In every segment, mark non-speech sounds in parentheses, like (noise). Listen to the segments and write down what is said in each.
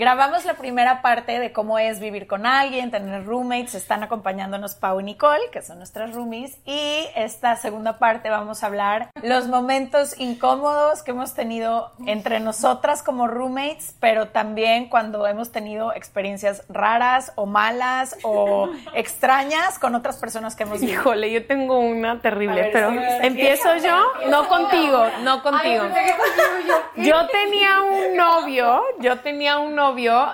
Grabamos la primera parte de cómo es vivir con alguien, tener roommates. Están acompañándonos Pau y Nicole, que son nuestras roomies. Y esta segunda parte vamos a hablar los momentos incómodos que hemos tenido entre nosotras como roommates, pero también cuando hemos tenido experiencias raras o malas o (laughs) extrañas con otras personas que hemos visto. Híjole, yo tengo una terrible, pero empiezo yo, no contigo, no contigo. Yo tenía un novio, yo tenía un novio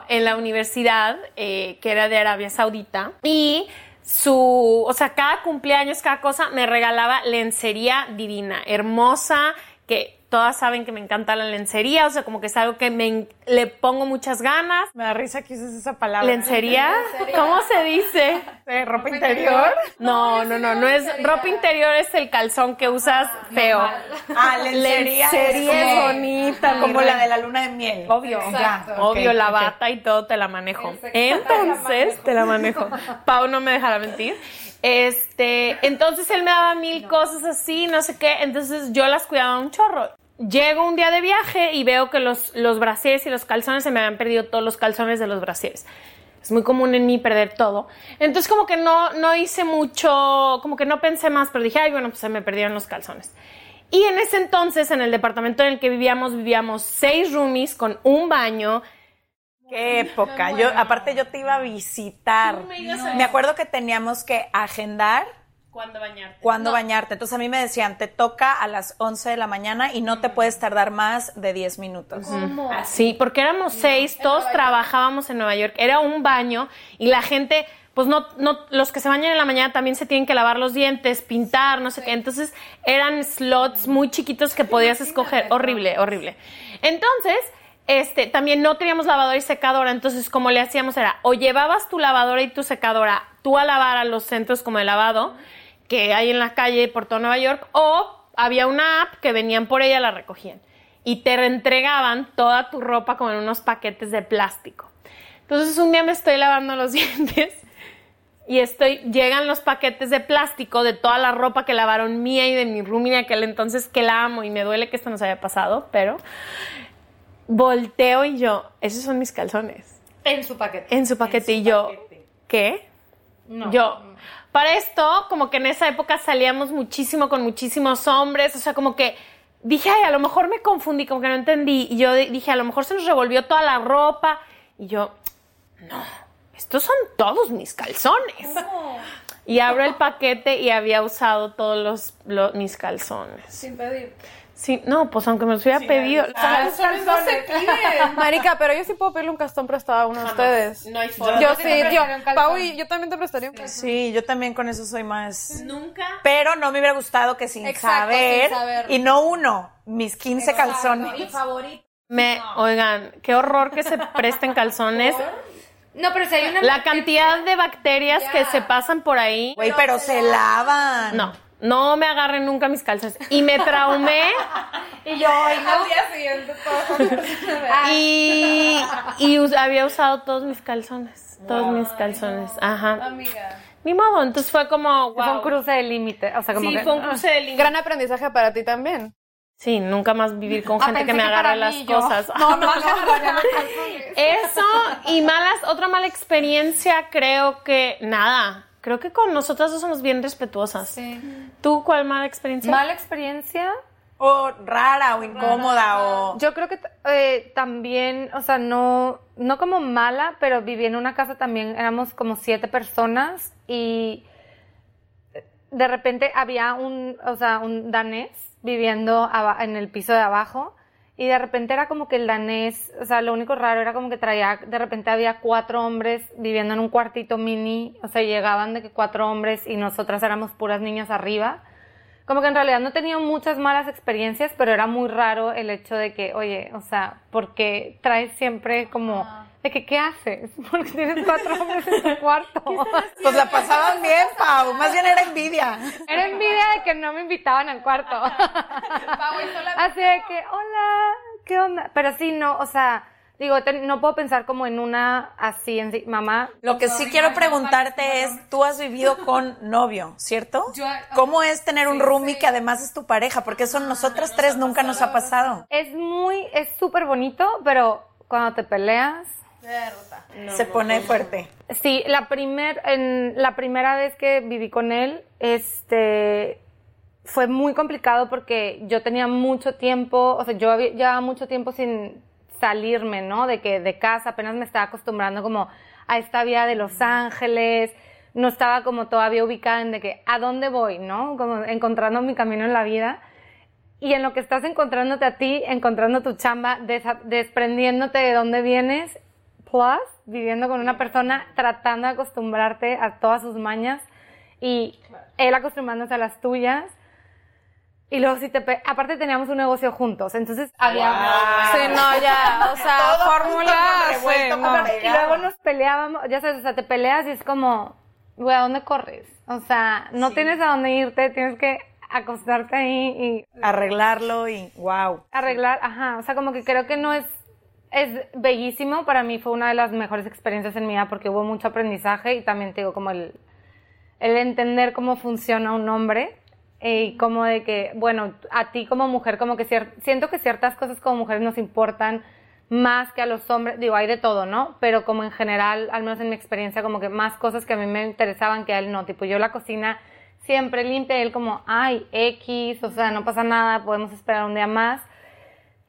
en la universidad eh, que era de Arabia Saudita y su, o sea, cada cumpleaños, cada cosa me regalaba lencería divina, hermosa, que todas saben que me encanta la lencería, o sea, como que es algo que me le pongo muchas ganas. Me da risa que uses esa palabra. ¿Lencería? ¿Cómo se dice? ¿Ropa interior? No, no, no, no es ropa interior, es el calzón que usas feo. Ah, lencería, lencería es, bonita. Como la de la luna de miel. Obvio, obvio, la bata y todo te la manejo. Entonces, te la manejo. Pau no me dejará mentir. Este, entonces él me daba mil cosas así, no sé qué, entonces yo las cuidaba un chorro. Llego un día de viaje y veo que los, los brasieres y los calzones se me habían perdido todos los calzones de los brasieres. Es muy común en mí perder todo. Entonces como que no, no hice mucho, como que no pensé más, pero dije, ay, bueno, pues se me perdieron los calzones. Y en ese entonces, en el departamento en el que vivíamos, vivíamos seis roomies con un baño, Qué época. Yo, aparte yo te iba a visitar. Me, acuerdo que teníamos que agendar cuándo bañarte. Cuándo bañarte. Entonces a mí me decían, te toca a las 11 de la mañana y no te puedes tardar más de 10 minutos. ¿Cómo? Sí, porque éramos seis, todos trabajábamos en Nueva York. Era un baño y la gente pues no, no, los que se bañan en la mañana también se tienen que lavar los dientes, pintar, no sé qué. Entonces eran slots muy chiquitos que podías escoger. Horrible, horrible. Entonces, este, también no teníamos lavadora y secadora, entonces como le hacíamos era, o llevabas tu lavadora y tu secadora tú a lavar a los centros como de lavado que hay en la calle por todo Nueva York, o había una app que venían por ella, la recogían y te reentregaban toda tu ropa como en unos paquetes de plástico. Entonces un día me estoy lavando los (laughs) dientes y estoy, llegan los paquetes de plástico de toda la ropa que lavaron mía y de mi roomie aquel entonces que la amo y me duele que esto nos haya pasado, pero volteo y yo, esos son mis calzones. En su paquete. En su paquete y yo, ¿qué? No. Yo, para esto, como que en esa época salíamos muchísimo con muchísimos hombres, o sea, como que dije, ay, a lo mejor me confundí, como que no entendí. Y yo dije, a lo mejor se nos revolvió toda la ropa. Y yo, no, estos son todos mis calzones. Y abro el paquete y había usado todos los, mis calzones. Sin pedir. Sí, no, pues aunque me los hubiera pedido. Ah, no se piden. Marica, pero yo sí puedo pedirle un castón prestado a uno de ustedes. No hay forma. Yo, sí, yo, Pau, y yo también te prestaría un castón. Sí, yo también con eso soy más. Nunca. Pero no me hubiera gustado que sin, saber, Y no uno, mis 15 calzones. Mi favorito. Me, oigan, qué horror que se presten calzones. No, pero si hay una. La cantidad de bacterias que se pasan por ahí. Güey, pero se lavan. No. No me agarren nunca mis calzones. Y me traumé. (laughs) y yo, y no. Al día siguiente todo. (laughs) y, y había usado todos mis calzones. Todos mis calzones. Ajá. Amiga. Ni modo, entonces fue como. Fue un cruce de límite. O sea, como sí, que, fue un cruce de límite. Gran aprendizaje para ti también. Sí, nunca más vivir con gente que me agarre las cosas. No, no, no. Eso y malas, otra mala experiencia, creo que nada. Creo que con nosotras dos somos bien respetuosas. Sí. ¿Tú cuál mala experiencia? Mala experiencia. O rara o incómoda o... Yo creo que eh, también, o sea, no, no como mala, pero viví en una casa también, éramos como siete personas y de repente había un, o sea, un danés viviendo en el piso de abajo y de repente era como que el danés, o sea, lo único raro era como que traía, de repente había cuatro hombres viviendo en un cuartito mini, o sea, llegaban de que cuatro hombres y nosotras éramos puras niñas arriba, como que en realidad no he tenido muchas malas experiencias, pero era muy raro el hecho de que, oye, o sea, porque traes siempre como, de que, ¿qué haces? (laughs) Porque tienes cuatro hombres en tu cuarto. Pues la pasaban bien, Pau. Más bien era envidia. Era envidia de que no me invitaban al cuarto. Así de que, hola, ¿qué onda? Pero sí, no, o sea, digo, te- no puedo pensar como en una así, en sí, mamá. Lo que sí quiero preguntarte es, tú has vivido (laughs) con novio, ¿cierto? Yo- ¿Cómo es tener un roomie sí. que además es tu pareja? Porque eso nosotras tres nunca nos ha pasado. Es muy, es súper bonito, pero cuando te peleas, Se pone fuerte. Sí, la, primer, en, la primera vez que viví con él, este, fue muy complicado porque yo tenía mucho tiempo, o sea, yo había, llevaba mucho tiempo sin salirme, ¿no? De que de casa apenas me estaba acostumbrando como a esta vida de Los Ángeles, no estaba como todavía ubicada en de que a dónde voy, ¿no? Como encontrando mi camino en la vida. Y en lo que estás encontrándote a ti, encontrando tu chamba, desprendiéndote de dónde vienes, plus viviendo con una persona, tratando de acostumbrarte a todas sus mañas y él acostumbrándose a las tuyas. Y luego si te... pe- Aparte teníamos un negocio juntos, entonces había... Sí, no, ya, o sea, fórmula, sí, no. Y luego nos peleábamos, ya sabes, o sea, te peleas y es como, güey, ¿a dónde corres? O sea, no tienes a dónde irte, tienes que acostarte ahí y Arreglarlo y wow. arreglar, ajá, o sea, como que creo que no es, es bellísimo, para mí fue una de las mejores experiencias en mi vida porque hubo mucho aprendizaje y también te digo como el, el entender cómo funciona un hombre y como de que, bueno, a ti como mujer, como que siento que ciertas cosas como mujeres nos importan más que a los hombres, digo, hay de todo, ¿no? Pero como en general, al menos en mi experiencia, como que más cosas que a mí me interesaban que a él no, tipo yo la cocina siempre limpia y él como, ay, X, o sea, no pasa nada, podemos esperar un día más.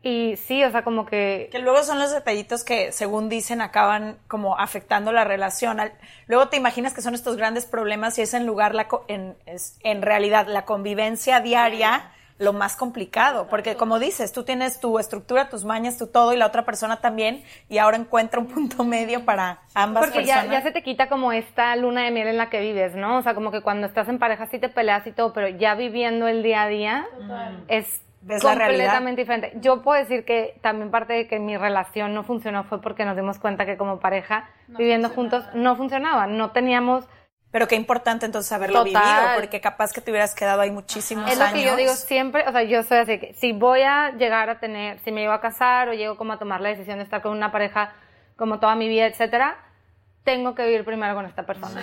Y sí, o sea, como que Que luego son los detallitos que, según dicen, acaban como afectando la relación. Al- Luego te imaginas que son estos grandes problemas y es en lugar, la, co- en, es en realidad, la convivencia diaria lo más complicado. Porque como dices, tú tienes tu estructura, tus mañas, tu todo y la otra persona también y ahora encuentra un punto medio para ambas Porque ya, personas. ya se te quita como esta luna de miel en la que vives, ¿no? O sea, como que cuando estás en pareja sí te peleas y todo, pero ya viviendo el día a día es Ves la realidad. completamente diferente. Yo puedo decir que también parte de que mi relación no funcionó fue porque nos dimos cuenta que como pareja, viviendo juntos, no funcionaba. No teníamos... Pero qué importante entonces haberlo Total. vivido, porque capaz que te hubieras quedado ahí muchísimos Es lo años. que yo digo siempre, o sea, yo soy así que si voy a llegar a tener, si me llego a casar o llego como a tomar la decisión de estar con una pareja como toda mi vida, etcétera, tengo que vivir primero con esta persona.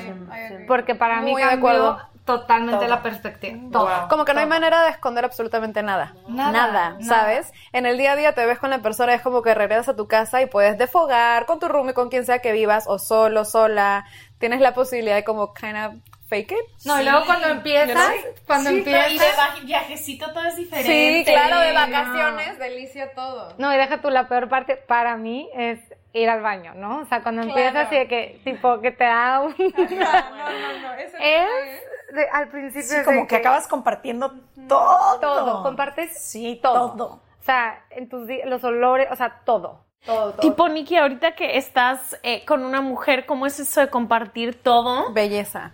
Porque para mí Muy de cambió acuerdo. totalmente la perspectiva. Todo. Como que no hay manera de esconder absolutamente nada. Nada, ¿sabes? En el día a día te ves con la persona, es como que regresas a tu casa y puedes desfogar con tu roomie, con quien sea que vivas, o solo, sola. Tienes la posibilidad de como kind of fake it. No, y luego cuando empiezas, cuando Y empiezas... de va- viajecito todo es diferente. Sí, claro, de vacaciones, delicia todo. No, y deja tú, la peor parte para mí es ir al baño, ¿no? O sea, cuando empiezas así de que, tipo, que te da un... (laughs) (laughs) No, no, no, eso no es, de- al principio Sí, es como que acabas compartiendo todo. todo, compartes Sí, todo. todo. O sea, en tus di- los olores, o sea, todo. Todo, todo. Tipo, Nikki, ahorita que estás eh, con una mujer, ¿cómo es eso de compartir todo? Belleza.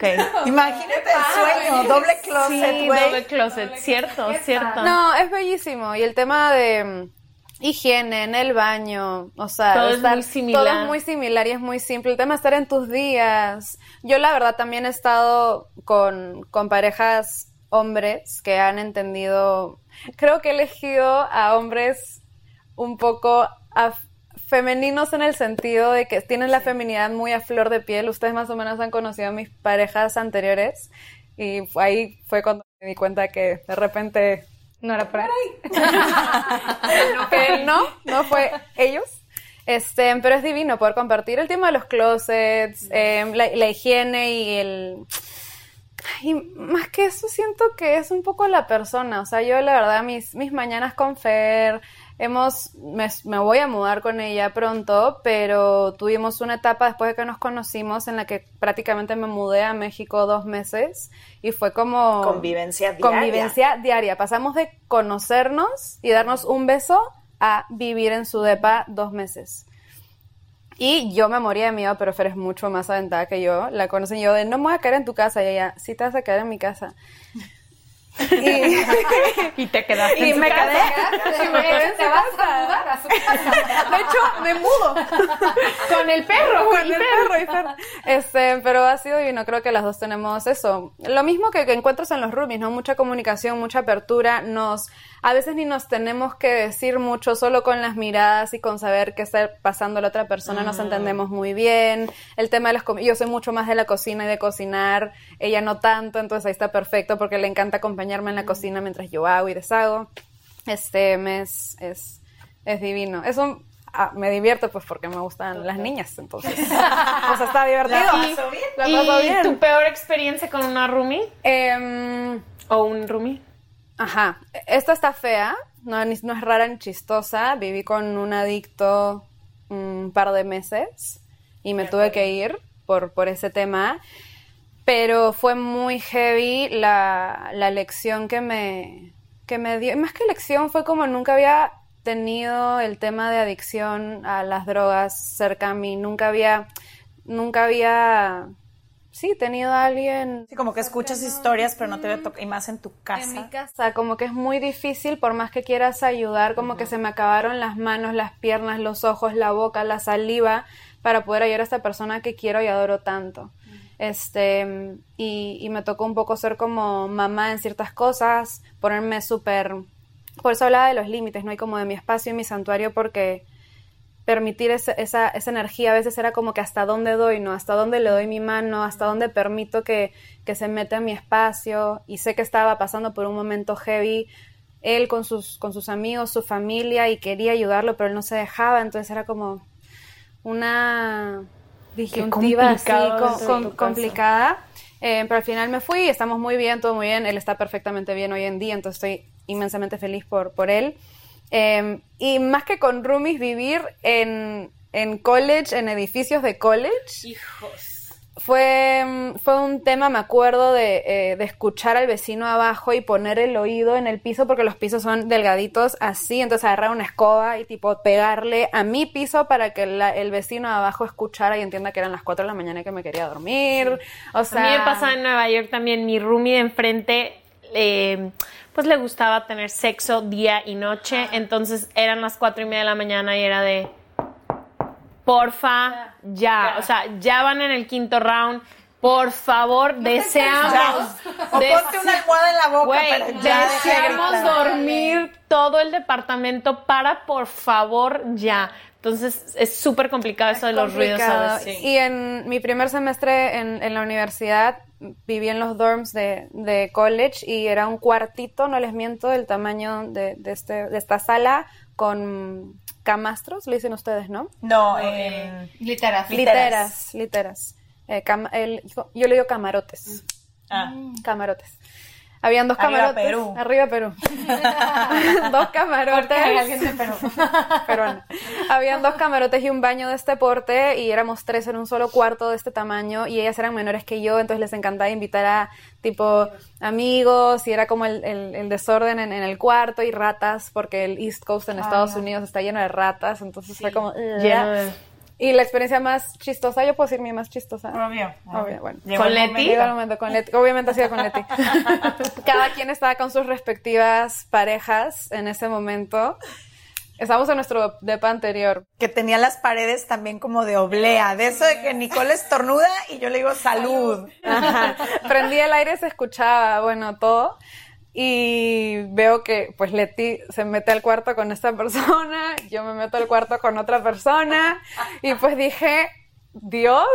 (laughs) Imagínate el sueño, doble closet, Sí, güey. doble closet, cierto, cierto. No, es bellísimo. Y el tema de mm, higiene en el baño, o sea, Todo es muy similar. Todo es muy similar y es muy simple. El tema de estar en tus días. Yo la verdad también he estado con, con parejas hombres que han entendido, creo que he elegido a hombres un poco femeninos en el sentido de que tienen la feminidad muy a flor de piel. Ustedes más o menos han conocido a mis parejas anteriores y ahí fue cuando me di cuenta que de repente No era por ahí. que no, no fue ellos. Este, pero es divino poder compartir el tema de los closets, eh, la, la higiene y el... Y más que eso siento que es un poco la persona, o sea, yo la verdad mis, mis mañanas con Fer, hemos, me, me voy a mudar con ella pronto, pero tuvimos una etapa después de que nos conocimos en la que prácticamente me mudé a México dos meses y fue como... Convivencia diaria. Convivencia diaria. Pasamos de conocernos y darnos un beso a vivir en su depa dos meses. Y yo me moría de miedo, pero Fer es mucho más aventada que yo. La conocen yo de, no me voy a quedar en tu casa. Y ella, sí te vas a quedar en mi casa. (laughs) Y, te quedaste. y en me quedé, y me quedé en su (laughs) casa. De hecho, me mudo. Con el perro, Con el perro y perro. Este, pero ha sido divino. Creo que las dos tenemos eso. Lo mismo que, que encuentras en los roomies, ¿no? Mucha comunicación, mucha apertura. Nos, a veces ni nos tenemos que decir mucho, solo con las miradas y con saber qué está pasando la otra persona nos entendemos muy bien. El tema de las comidas, yo soy mucho más de la cocina y de cocinar. Ella no tanto, entonces ahí está perfecto porque le encanta acompañarme en la cocina mientras yo hago y deshago. Este, me es, es, divino. Es un, ah, me divierto pues porque me gustan las niñas, entonces. (laughs) o sea, está divertido. La paso bien. La ¿Y paso bien. tu peor experiencia con una roomie? Em, ¿O un roomie? Ajá. Esta está fea. No, es rara ni chistosa. Viví con un adicto un par de meses y me tuve que ir por, por ese tema. Pero fue muy heavy la, la lección que me, que me dio. Más que lección, fue como nunca había tenido el tema de adicción a las drogas cerca a mí. Nunca había, nunca había, sí, tenido a alguien Sí, como que escuchas historias, pero no te ve y más en tu casa. en mi casa, como que es muy difícil, por más que quieras ayudar, como que se me acabaron las manos, las piernas, los ojos, la boca, la saliva, para poder ayudar a esta persona que quiero y adoro tanto. Este, y, y me tocó un poco ser como mamá en ciertas cosas, ponerme súper... Por eso hablaba de los límites, ¿no? Y como de mi espacio y mi santuario, porque permitir ese- esa, esa energía a veces era como que hasta dónde doy, ¿no? Hasta dónde le doy mi mano, hasta dónde permito que, que se meta en mi espacio. Y sé que estaba pasando por un momento heavy, él con sus, con sus amigos, su familia, y quería ayudarlo, pero él no se dejaba, entonces era como una disyuntiva así com- com- complicada. Eh, pero al final me fui, estamos muy bien, todo muy bien, él está perfectamente bien hoy en día, entonces estoy inmensamente feliz por, por él. Eh, y más que con roomies, vivir en, en college, en edificios de college. Fue, mm, fue un tema, me acuerdo, de, eh, de escuchar al vecino abajo y poner el oído en el piso, porque los pisos son delgaditos así, entonces agarrar una escoba y tipo pegarle a mi piso para que la- el vecino abajo escuchara y entienda que eran las 4 de la mañana y que me quería dormir. O sea, a mí me pasaba en Nueva York también, mi roomie de enfrente, eh, pues le gustaba tener sexo día y noche, entonces eran las cuatro y media de la mañana y era de, porfa, ya, o sea, ya van en el quinto round, por favor, deseamos, O ponte una almohada en la boca, ya deja de deseamos dormir todo el departamento para, por favor, ya. Entonces, es súper complicado eso de los ruidos complicado. veces. Y en mi primer semestre en, en la universidad viví en los dorms de, de college y era un cuartito, no les miento, del tamaño de, de, este, de esta sala con camastros, le dicen ustedes, ¿no? No, en... Literas. Literas, literas. Eh, cam- el- yo le digo camarotes. Ah. Camarotes. Habían dos Arriba camarotes. Perú. Arriba Perú. (laughs) dos camarotes. Hay alguien de Perú. (laughs) peruana. Habían dos camarotes y un baño de este porte y éramos tres en un solo cuarto de este tamaño y ellas eran menores que yo, entonces les encantaba invitar a tipo amigos y era como el, el- el desorden en, en el cuarto y ratas porque el East Coast en Estados Unidos está lleno de ratas, entonces fue como... Y la experiencia más chistosa, yo puedo decir mi más chistosa. Obvio. Obvio, bueno. Llegó ¿Con el Leti? el momento con Leti. Obviamente ha sido con Leti. (laughs) Cada quien estaba con sus respectivas parejas en ese momento. Estamos en nuestro depa anterior. Que tenía las paredes también como de oblea, de eso de que Nicole estornuda y yo le digo salud. Ajá. Prendí el aire, se escuchaba, bueno, todo. Y veo que, pues, Leti se mete al cuarto con esta persona, yo me meto al cuarto con otra persona. Y pues dije, Dios,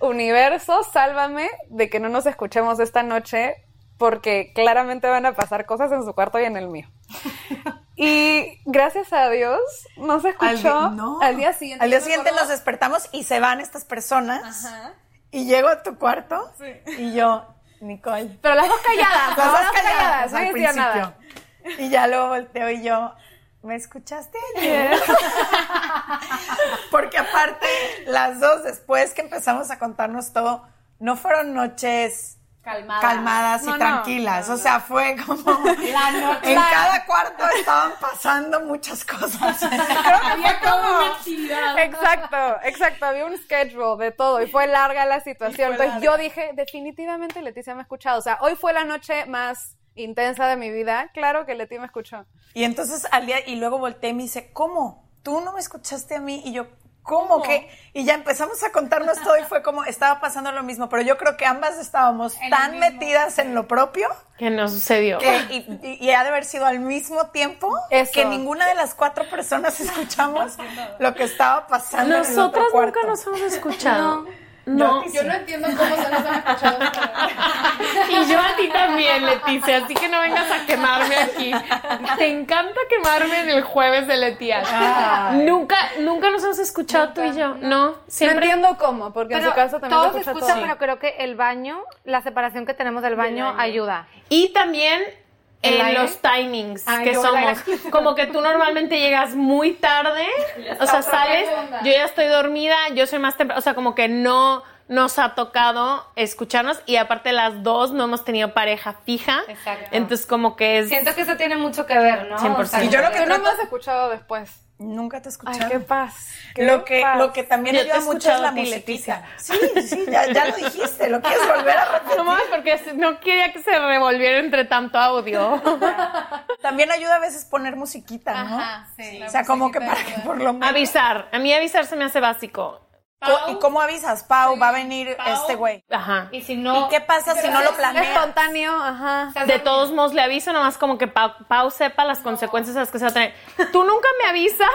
universo, sálvame de que no nos escuchemos esta noche, porque claramente van a pasar cosas en su cuarto y en el mío. (laughs) Y gracias a Dios no se Al, escuchó. di- no. Al día siguiente. Al día siguiente nos despertamos y se van estas personas. Y llego a tu cuarto y yo, Nicole. Pero las dos calladas, Las dos calladas, no decía principio. nada. Y ya luego volteo y yo, ¿me escuchaste ayer? (laughs) Porque aparte, las dos después que empezamos a contarnos todo, no fueron noches Calmada. calmadas y No, no. tranquilas. O sea, fue como (laughs) La noche. en cada cuarto estaban pasando muchas cosas. Había toda una actividad. Exacto, exacto, había un schedule de todo y fue larga la situación. Entonces yo dije, definitivamente Leticia me ha escuchado. O sea, hoy fue la noche más intensa de mi vida, claro que Leti me escuchó. Y entonces al día, y luego volteé y me dice, ¿cómo? ¿Tú no me escuchaste a mí? Y yo, ¿cómo que? Y ya empezamos a contarnos todo y fue como, estaba pasando lo mismo, pero yo creo que ambas estábamos tan metidas en lo propio Que no sucedió. que, y, y- y ha de haber sido al mismo tiempo Eso. que ninguna de las cuatro personas (laughs) escuchamos lo que estaba pasando en el otro Nosotras cuarto. nunca nos hemos escuchado. No. Yo no entiendo cómo se nos han escuchado. (laughs) Y yo a ti también, Leticia, así que no vengas a quemarme aquí. Te encanta quemarme en el jueves de Leticia. Nunca, nunca nos hemos escuchado tú y yo. No, No siempre. entiendo cómo, porque en su casa también todos se escucha escuchan, todo. pero creo que el baño, la separación que tenemos del baño, ayuda. Y también ¿El en aire? los timings Ah, que somos. (laughs) Como que tú normalmente llegas muy tarde, o sea, sales, yo ya estoy dormida, yo soy más temprano, o sea, como que no nos ha tocado escucharnos y aparte las dos no hemos tenido pareja fija. Exacto. Entonces como que es... Siento que eso tiene mucho que ver, ¿no? 100%. O sea, Y yo lo que no me has escuchado después. Nunca te he Ay, escuchado. qué paz. qué Lo que, paz. lo que también Yo ayuda mucho es la musiquita. Sí, sí, ya, ya lo dijiste, lo quieres volver a (laughs) repetir. No mames, porque no quería que se revolviera entre tanto audio. (laughs) También ayuda a veces poner musiquita, ¿no? Ajá, sí. O sea, como que para que por lo menos... avisar. A mí avisar se me hace básico. ¿Y cómo avisas? Pau, va a venir este güey. Ajá. Y si no, ¿Y qué pasa si no lo planeas? Espontáneo, ajá. De todos modos, le aviso nomás como que Pau, Pau sepa las consecuencias a las que se va a tener. Tú nunca me avisas,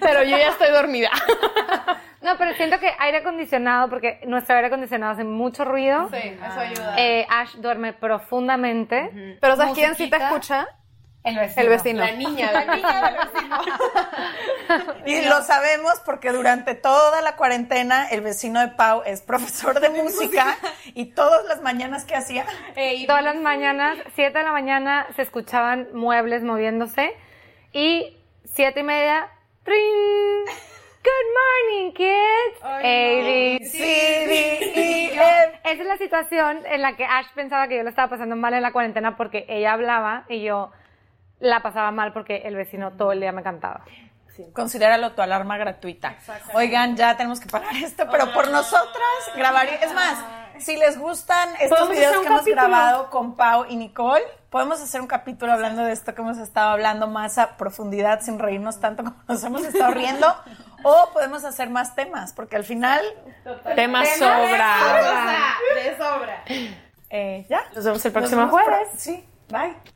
pero yo ya estoy dormida. (laughs) No, pero siento que aire acondicionado, porque nuestro aire acondicionado hace mucho ruido. Sí, eso ayuda. Eh, Ash duerme profundamente. Pero ¿sabes quién sí te escucha? El vecino. El vecino. niña, la niña. (laughs) Y lo sabemos porque durante toda la cuarentena el vecino de Pau es profesor de (laughs) música y todas las mañanas que hacía, Todas las mañanas, 7 de la mañana, se escuchaban muebles moviéndose. Y siete y media, ¡tring! Good morning, kids. A, B, C, D, E, F. (laughs) Esa es la situación en la que Ash pensaba que yo lo estaba pasando mal en la cuarentena porque ella hablaba y yo la pasaba mal porque el vecino todo el día me cantaba. considéralo tu alarma gratuita. Oigan, ya tenemos que parar esto, pero por nosotras grabaría. Es más, si les gustan estos videos que hemos capítulo. grabado con Pau y Nicole, podemos hacer un capítulo hablando de esto que hemos estado hablando más a profundidad sin reírnos tanto como nos hemos estado riendo. O podemos hacer más temas, porque al final, Tema sobra. De sobra. eh, ya. Nos vemos el próximo vemos jueves. Sí, bye.